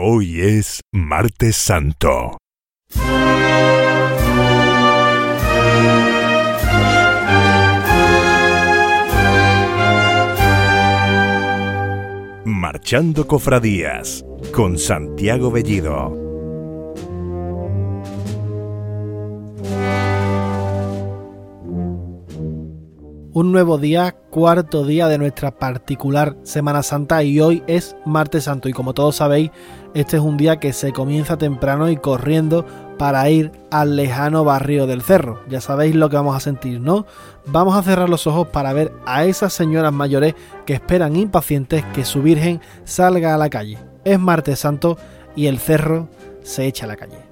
Hoy es martes santo. Marchando Cofradías con Santiago Bellido. Un nuevo día, cuarto día de nuestra particular Semana Santa y hoy es martes santo y como todos sabéis, este es un día que se comienza temprano y corriendo para ir al lejano barrio del cerro. Ya sabéis lo que vamos a sentir, ¿no? Vamos a cerrar los ojos para ver a esas señoras mayores que esperan impacientes que su Virgen salga a la calle. Es martes santo y el cerro se echa a la calle.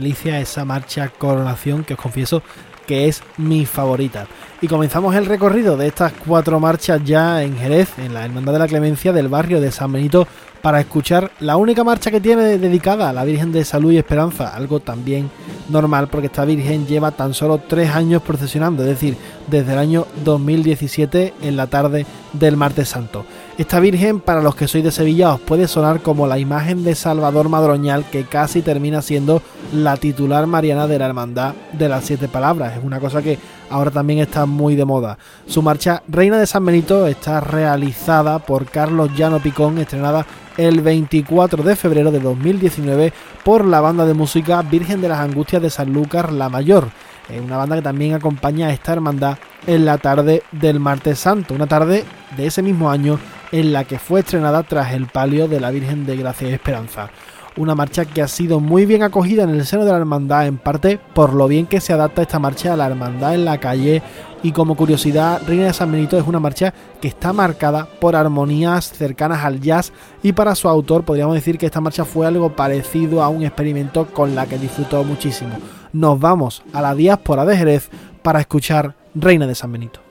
Delicia esa marcha coronación que os confieso que es mi favorita. Y comenzamos el recorrido de estas cuatro marchas ya en Jerez, en la Hermandad de la Clemencia del barrio de San Benito, para escuchar la única marcha que tiene dedicada a la Virgen de Salud y Esperanza, algo también normal porque esta Virgen lleva tan solo tres años procesionando, es decir, desde el año 2017 en la tarde del martes santo. Esta Virgen, para los que sois de Sevilla, os puede sonar como la imagen de Salvador Madroñal que casi termina siendo la titular mariana de la Hermandad de las Siete Palabras. Es una cosa que ahora también está muy de moda. Su marcha Reina de San Benito está realizada por Carlos Llano Picón, estrenada el 24 de febrero de 2019 por la banda de música Virgen de las Angustias de Sanlúcar La Mayor. Una banda que también acompaña a esta hermandad en la tarde del martes santo, una tarde de ese mismo año en la que fue estrenada tras el palio de la Virgen de Gracia y Esperanza. Una marcha que ha sido muy bien acogida en el seno de la hermandad, en parte por lo bien que se adapta esta marcha a la hermandad en la calle. Y como curiosidad, Reina de San Benito es una marcha que está marcada por armonías cercanas al jazz y para su autor podríamos decir que esta marcha fue algo parecido a un experimento con la que disfrutó muchísimo. Nos vamos a la diáspora de Jerez para escuchar Reina de San Benito.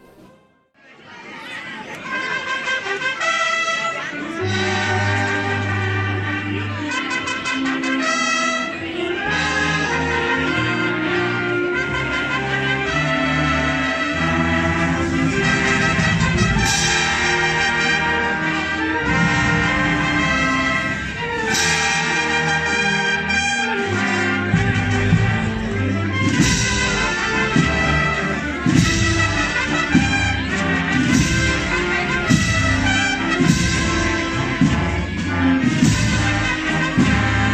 Yeah.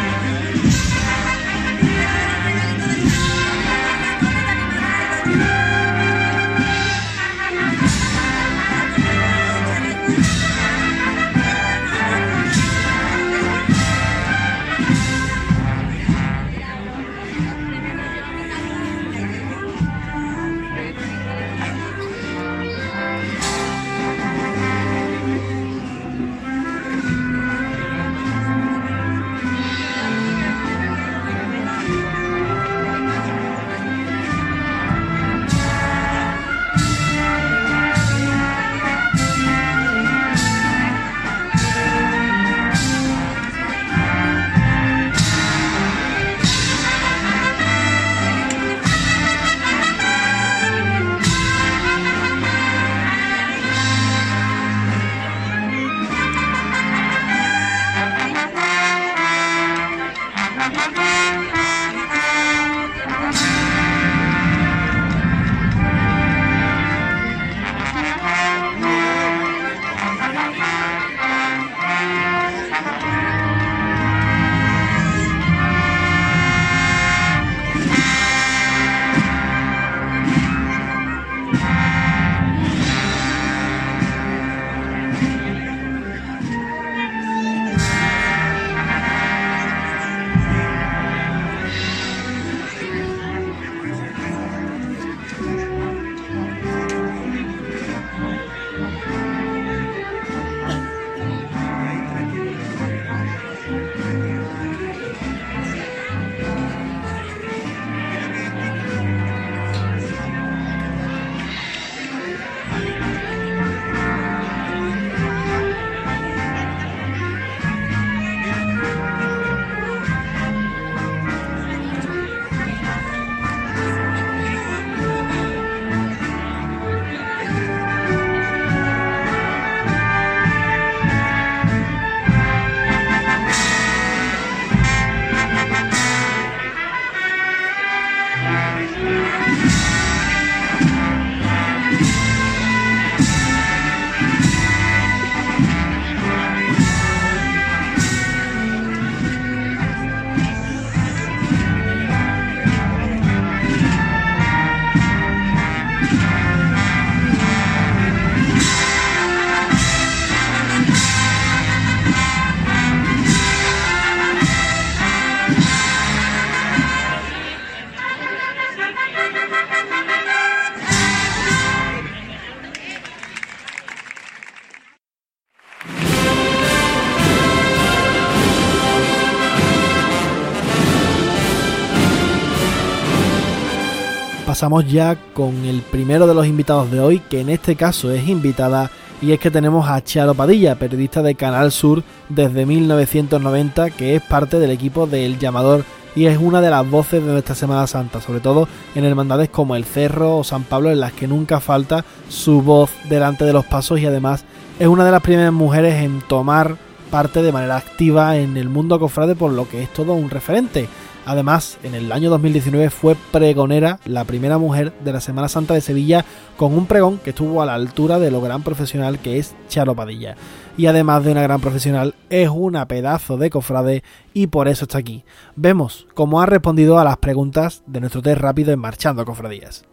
Pasamos ya con el primero de los invitados de hoy, que en este caso es invitada, y es que tenemos a Charo Padilla, periodista de Canal Sur desde 1990, que es parte del equipo del llamador y es una de las voces de nuestra Semana Santa, sobre todo en hermandades como el Cerro o San Pablo, en las que nunca falta su voz delante de los pasos y además es una de las primeras mujeres en tomar parte de manera activa en el mundo cofrade, por lo que es todo un referente. Además, en el año 2019 fue pregonera, la primera mujer de la Semana Santa de Sevilla, con un pregón que estuvo a la altura de lo gran profesional que es Charo Padilla. Y además de una gran profesional, es una pedazo de cofrade y por eso está aquí. Vemos cómo ha respondido a las preguntas de nuestro test rápido en Marchando Cofradías.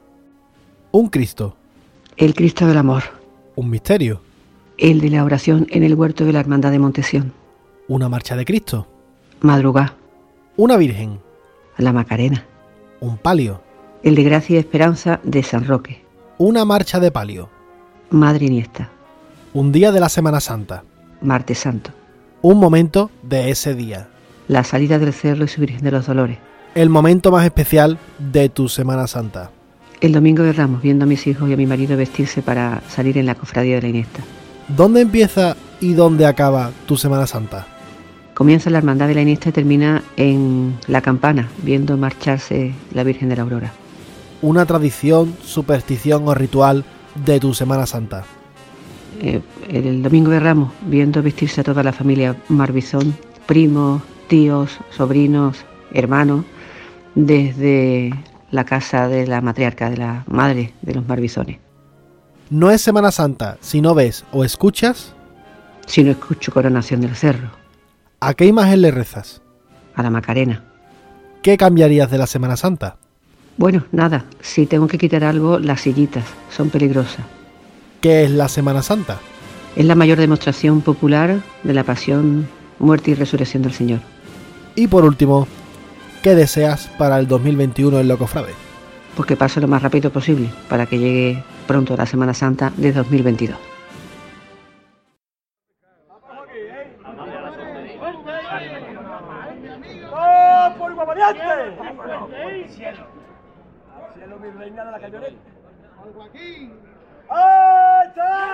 Un Cristo. El Cristo del Amor. Un misterio. El de la oración en el huerto de la Hermandad de Montesión. Una marcha de Cristo. Madrugá. Una Virgen. La Macarena. Un palio. El de Gracia y Esperanza de San Roque. Una marcha de palio. Madre Iniesta. Un día de la Semana Santa. Martes Santo. Un momento de ese día. La salida del cerro y su Virgen de los Dolores. El momento más especial de tu Semana Santa. El domingo de Ramos, viendo a mis hijos y a mi marido vestirse para salir en la cofradía de la Iniesta. ¿Dónde empieza y dónde acaba tu Semana Santa? Comienza la Hermandad de la Iniesta y termina en La Campana, viendo marcharse la Virgen de la Aurora. Una tradición, superstición o ritual de tu Semana Santa. Eh, el domingo de Ramos, viendo vestirse a toda la familia Marbizón, primos, tíos, sobrinos, hermanos, desde la casa de la matriarca, de la madre de los Marbizones. No es Semana Santa si no ves o escuchas. Si no escucho Coronación del Cerro. ¿A qué imagen le rezas? A la Macarena. ¿Qué cambiarías de la Semana Santa? Bueno, nada, si tengo que quitar algo, las sillitas son peligrosas. ¿Qué es la Semana Santa? Es la mayor demostración popular de la pasión, muerte y resurrección del Señor. Y por último, ¿qué deseas para el 2021 en Locofrade? Pues que pase lo más rápido posible para que llegue pronto la Semana Santa de 2022.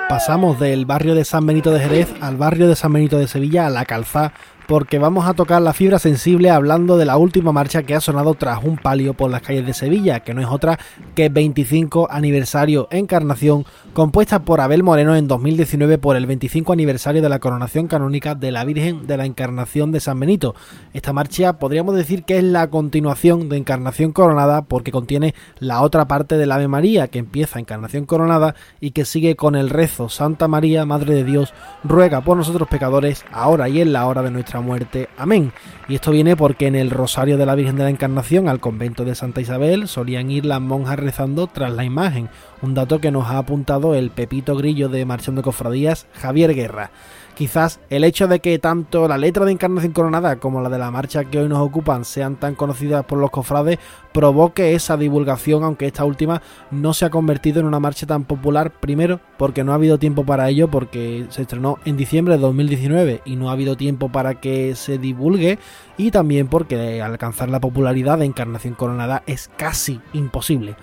Pasamos del barrio de San Benito de Jerez al barrio de San Benito de Sevilla, a la Calzá, porque vamos a tocar la fibra sensible hablando de la última marcha que ha sonado tras un palio por las calles de Sevilla, que no es otra que 25 aniversario Encarnación, compuesta por Abel Moreno en 2019 por el 25 aniversario de la coronación canónica de la Virgen de la Encarnación de San Benito. Esta marcha podríamos decir que es la continuación de Encarnación Coronada porque contiene la otra parte del Ave María que empieza Encarnación Coronada y que sigue con el rezo Santa María, Madre de Dios, ruega por nosotros pecadores, ahora y en la hora de nuestra muerte. Amén. Y esto viene porque en el Rosario de la Virgen de la Encarnación al convento de Santa Isabel solían ir las monjas rezando tras la imagen, un dato que nos ha apuntado el Pepito Grillo de Marchando Cofradías, Javier Guerra. Quizás el hecho de que tanto la letra de Encarnación Coronada como la de la marcha que hoy nos ocupan sean tan conocidas por los cofrades provoque esa divulgación, aunque esta última no se ha convertido en una marcha tan popular, primero porque no ha habido tiempo para ello, porque se estrenó en diciembre de 2019 y no ha habido tiempo para que se divulgue, y también porque alcanzar la popularidad de Encarnación Coronada es casi imposible.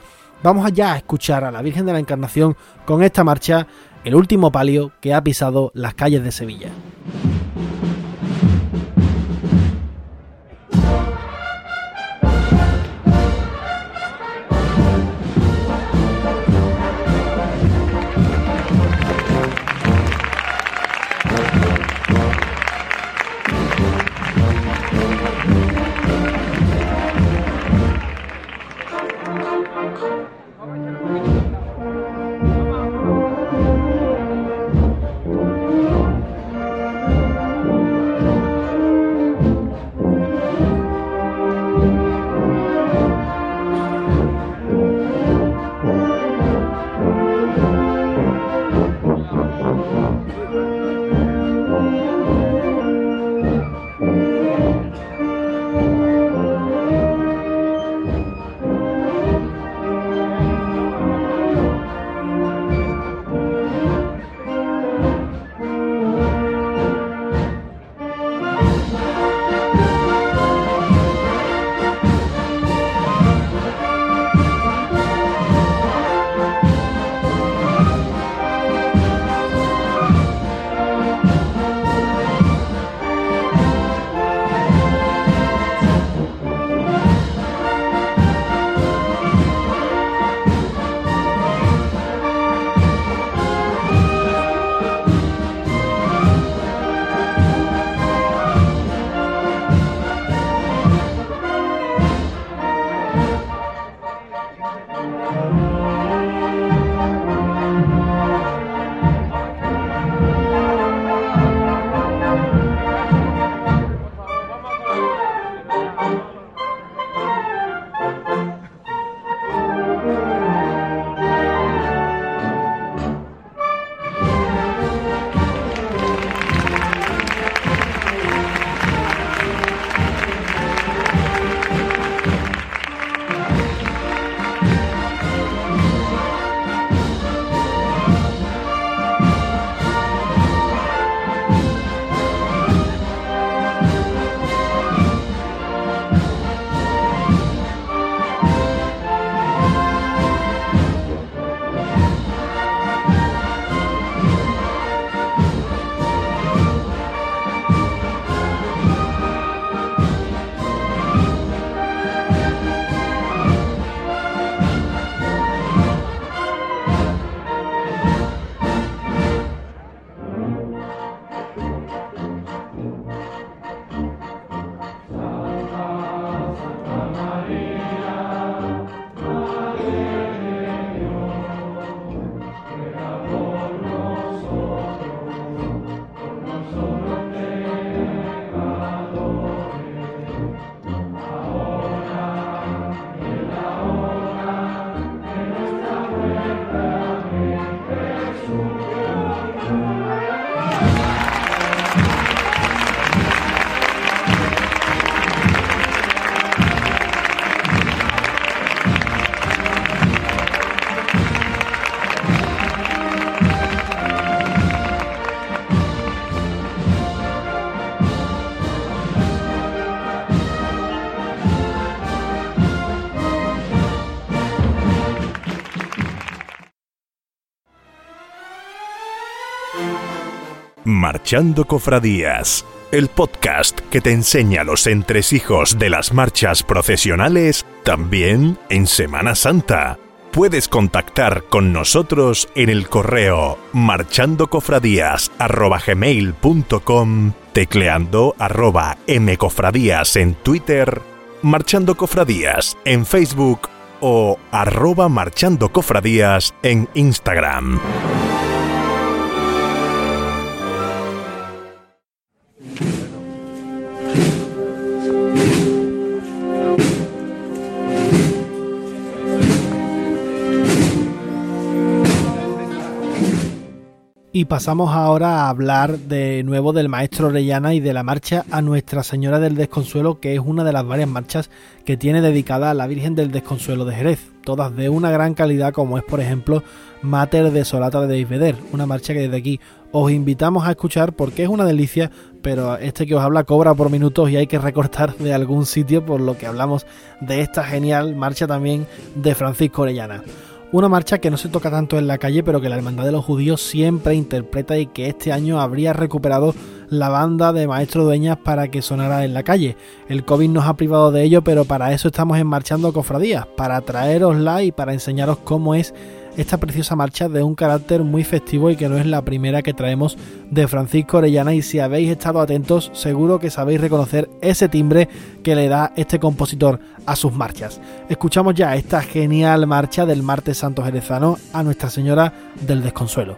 Vamos allá a escuchar a la Virgen de la Encarnación con esta marcha el último palio que ha pisado las calles de Sevilla. Marchando Cofradías, el podcast que te enseña los entresijos de las marchas procesionales también en Semana Santa. Puedes contactar con nosotros en el correo marchandocofradías.com, tecleando arroba mcofradías en Twitter, Marchando Cofradías en Facebook o arroba Marchando Cofradías en Instagram. Pasamos ahora a hablar de nuevo del maestro Orellana y de la marcha a Nuestra Señora del Desconsuelo, que es una de las varias marchas que tiene dedicada a la Virgen del Desconsuelo de Jerez, todas de una gran calidad como es por ejemplo Mater de Solata de Deisveder, una marcha que desde aquí os invitamos a escuchar porque es una delicia, pero este que os habla cobra por minutos y hay que recortar de algún sitio, por lo que hablamos de esta genial marcha también de Francisco Orellana. Una marcha que no se toca tanto en la calle, pero que la Hermandad de los Judíos siempre interpreta y que este año habría recuperado la banda de Maestro Dueñas para que sonara en la calle. El COVID nos ha privado de ello, pero para eso estamos en Marchando Cofradías, para traerosla y para enseñaros cómo es esta preciosa marcha de un carácter muy festivo y que no es la primera que traemos de Francisco Orellana y si habéis estado atentos seguro que sabéis reconocer ese timbre que le da este compositor a sus marchas. Escuchamos ya esta genial marcha del martes santo jerezano a Nuestra Señora del Desconsuelo.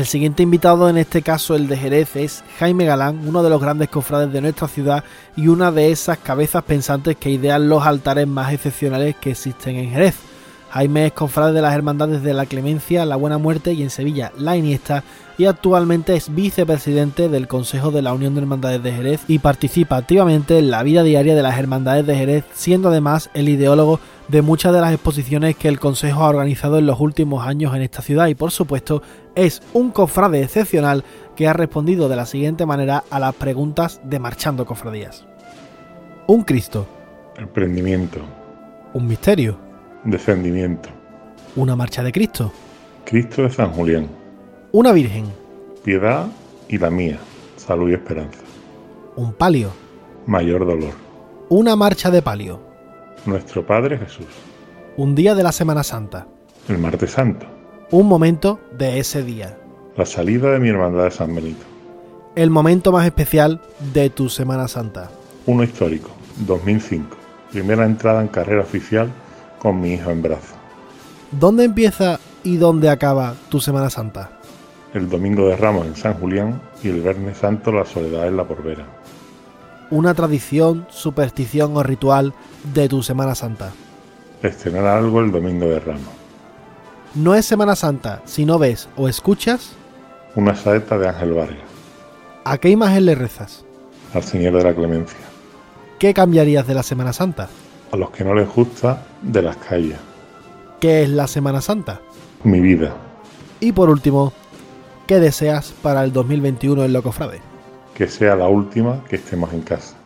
El siguiente invitado, en este caso el de Jerez, es Jaime Galán, uno de los grandes cofrades de nuestra ciudad y una de esas cabezas pensantes que idean los altares más excepcionales que existen en Jerez. Jaime es cofrade de las Hermandades de la Clemencia, la Buena Muerte y en Sevilla la Iniesta y actualmente es vicepresidente del Consejo de la Unión de Hermandades de Jerez y participa activamente en la vida diaria de las Hermandades de Jerez, siendo además el ideólogo de muchas de las exposiciones que el Consejo ha organizado en los últimos años en esta ciudad y por supuesto es un cofrade excepcional que ha respondido de la siguiente manera a las preguntas de Marchando Cofradías. Un Cristo. Emprendimiento. Un misterio. Descendimiento. Una marcha de Cristo. Cristo de San Julián. Una Virgen. Piedad y la mía. Salud y esperanza. Un palio. Mayor dolor. Una marcha de palio. Nuestro Padre Jesús. Un día de la Semana Santa. El martes santo. Un momento de ese día. La salida de mi hermandad de San Benito. El momento más especial de tu Semana Santa. Uno histórico. 2005. Primera entrada en carrera oficial con mi hijo en brazos. ¿Dónde empieza y dónde acaba tu Semana Santa? El domingo de Ramos en San Julián y el Viernes Santo la soledad en la Porvera. Una tradición, superstición o ritual de tu Semana Santa. Estrenar algo el domingo de Ramos. No es Semana Santa si no ves o escuchas. Una saeta de Ángel Vargas. ¿A qué imagen le rezas? Al Señor de la Clemencia. ¿Qué cambiarías de la Semana Santa? A los que no les gusta, de las calles. ¿Qué es la Semana Santa? Mi vida. Y por último, ¿qué deseas para el 2021 en Locofrade? Que sea la última que estemos en casa.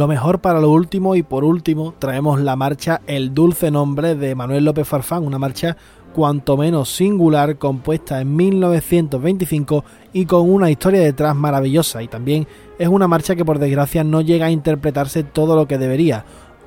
Lo mejor para lo último y por último traemos la marcha El dulce nombre de Manuel López Farfán, una marcha cuanto menos singular compuesta en 1925 y con una historia detrás maravillosa y también es una marcha que por desgracia no llega a interpretarse todo lo que debería.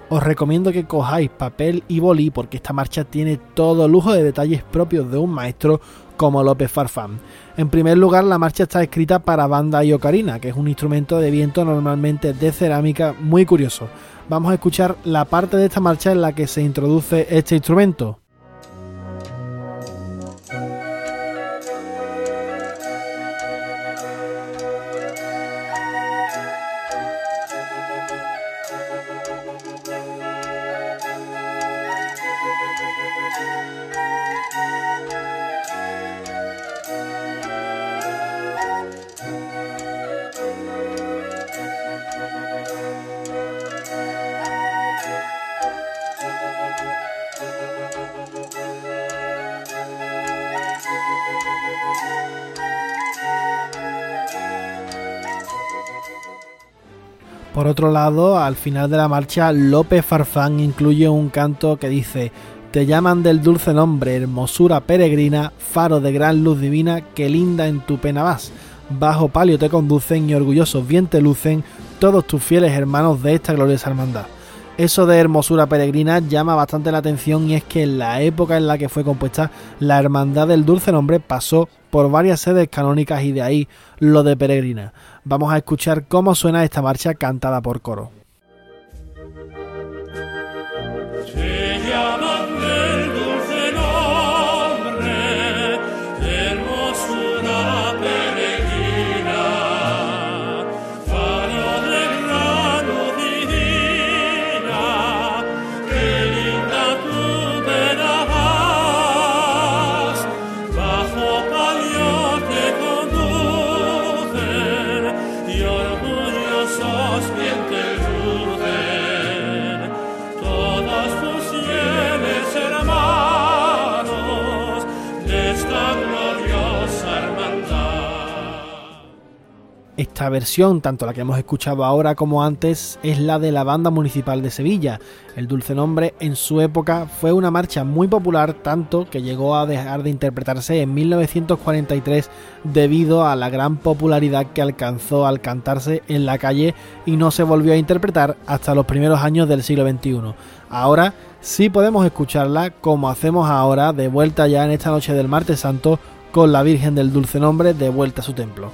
Os recomiendo que cojáis papel y boli porque esta marcha tiene todo lujo de detalles propios de un maestro como López Farfán. En primer lugar, la marcha está escrita para banda y ocarina, que es un instrumento de viento normalmente de cerámica muy curioso. Vamos a escuchar la parte de esta marcha en la que se introduce este instrumento. Al final de la marcha, López Farfán incluye un canto que dice Te llaman del dulce nombre, hermosura peregrina, faro de gran luz divina, que linda en tu pena vas. Bajo palio te conducen y orgullosos bien te lucen todos tus fieles hermanos de esta gloriosa hermandad. Eso de hermosura peregrina llama bastante la atención y es que en la época en la que fue compuesta la Hermandad del Dulce Nombre pasó por varias sedes canónicas y de ahí lo de peregrina. Vamos a escuchar cómo suena esta marcha cantada por coro. Esta versión, tanto la que hemos escuchado ahora como antes, es la de la Banda Municipal de Sevilla. El Dulce Nombre en su época fue una marcha muy popular, tanto que llegó a dejar de interpretarse en 1943 debido a la gran popularidad que alcanzó al cantarse en la calle y no se volvió a interpretar hasta los primeros años del siglo XXI. Ahora sí podemos escucharla como hacemos ahora, de vuelta ya en esta noche del martes santo, con la Virgen del Dulce Nombre de vuelta a su templo.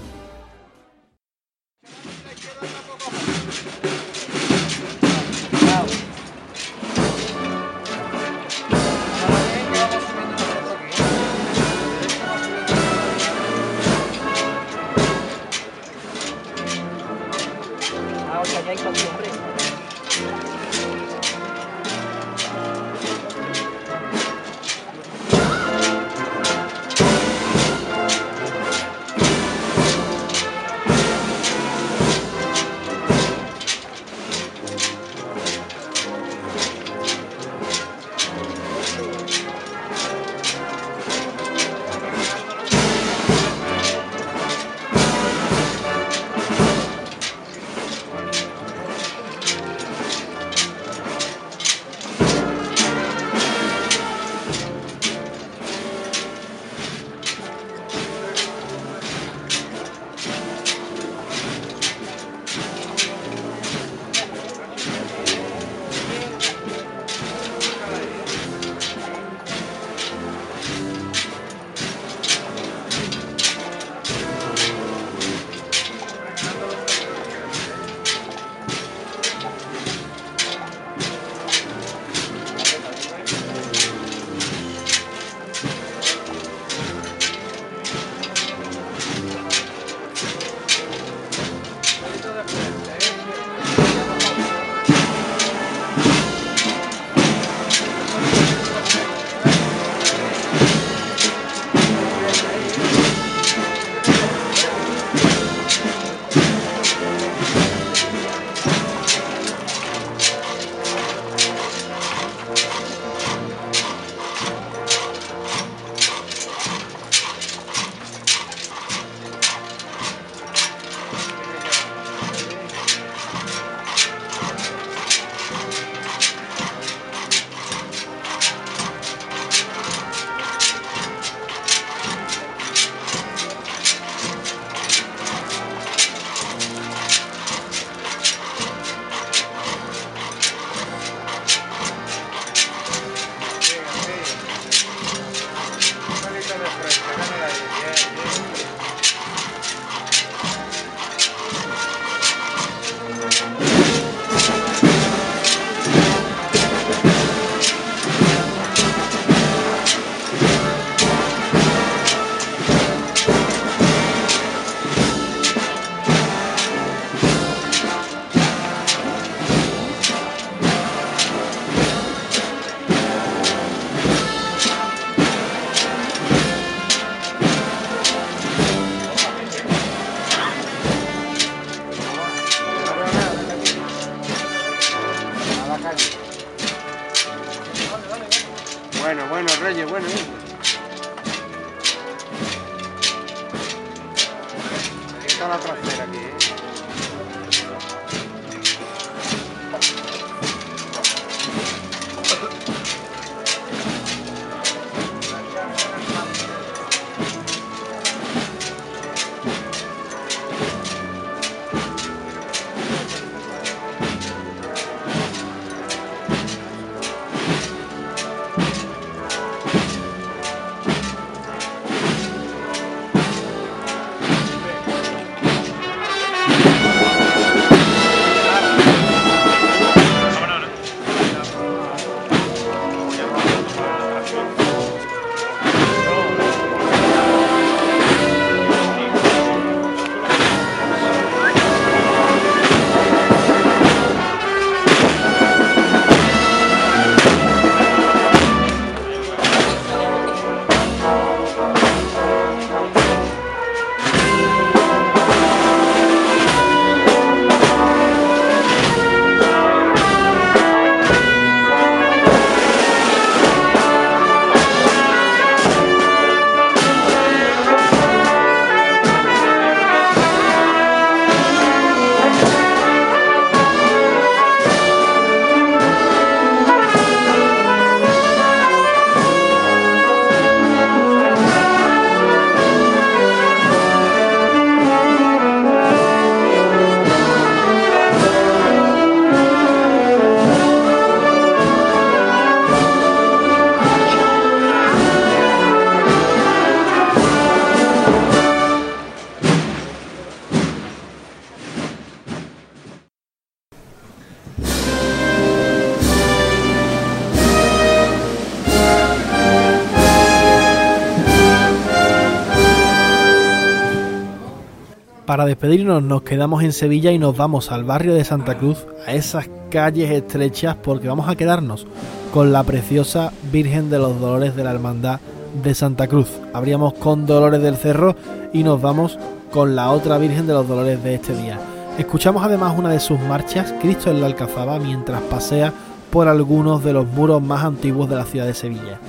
Despedirnos nos quedamos en Sevilla y nos vamos al barrio de Santa Cruz, a esas calles estrechas, porque vamos a quedarnos con la preciosa Virgen de los Dolores de la Hermandad de Santa Cruz. Abríamos con Dolores del Cerro y nos vamos con la otra Virgen de los Dolores de este día. Escuchamos además una de sus marchas, Cristo en la Alcazaba, mientras pasea por algunos de los muros más antiguos de la ciudad de Sevilla.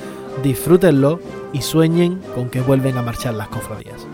Disfrútenlo y sueñen con que vuelven a marchar las cofradías.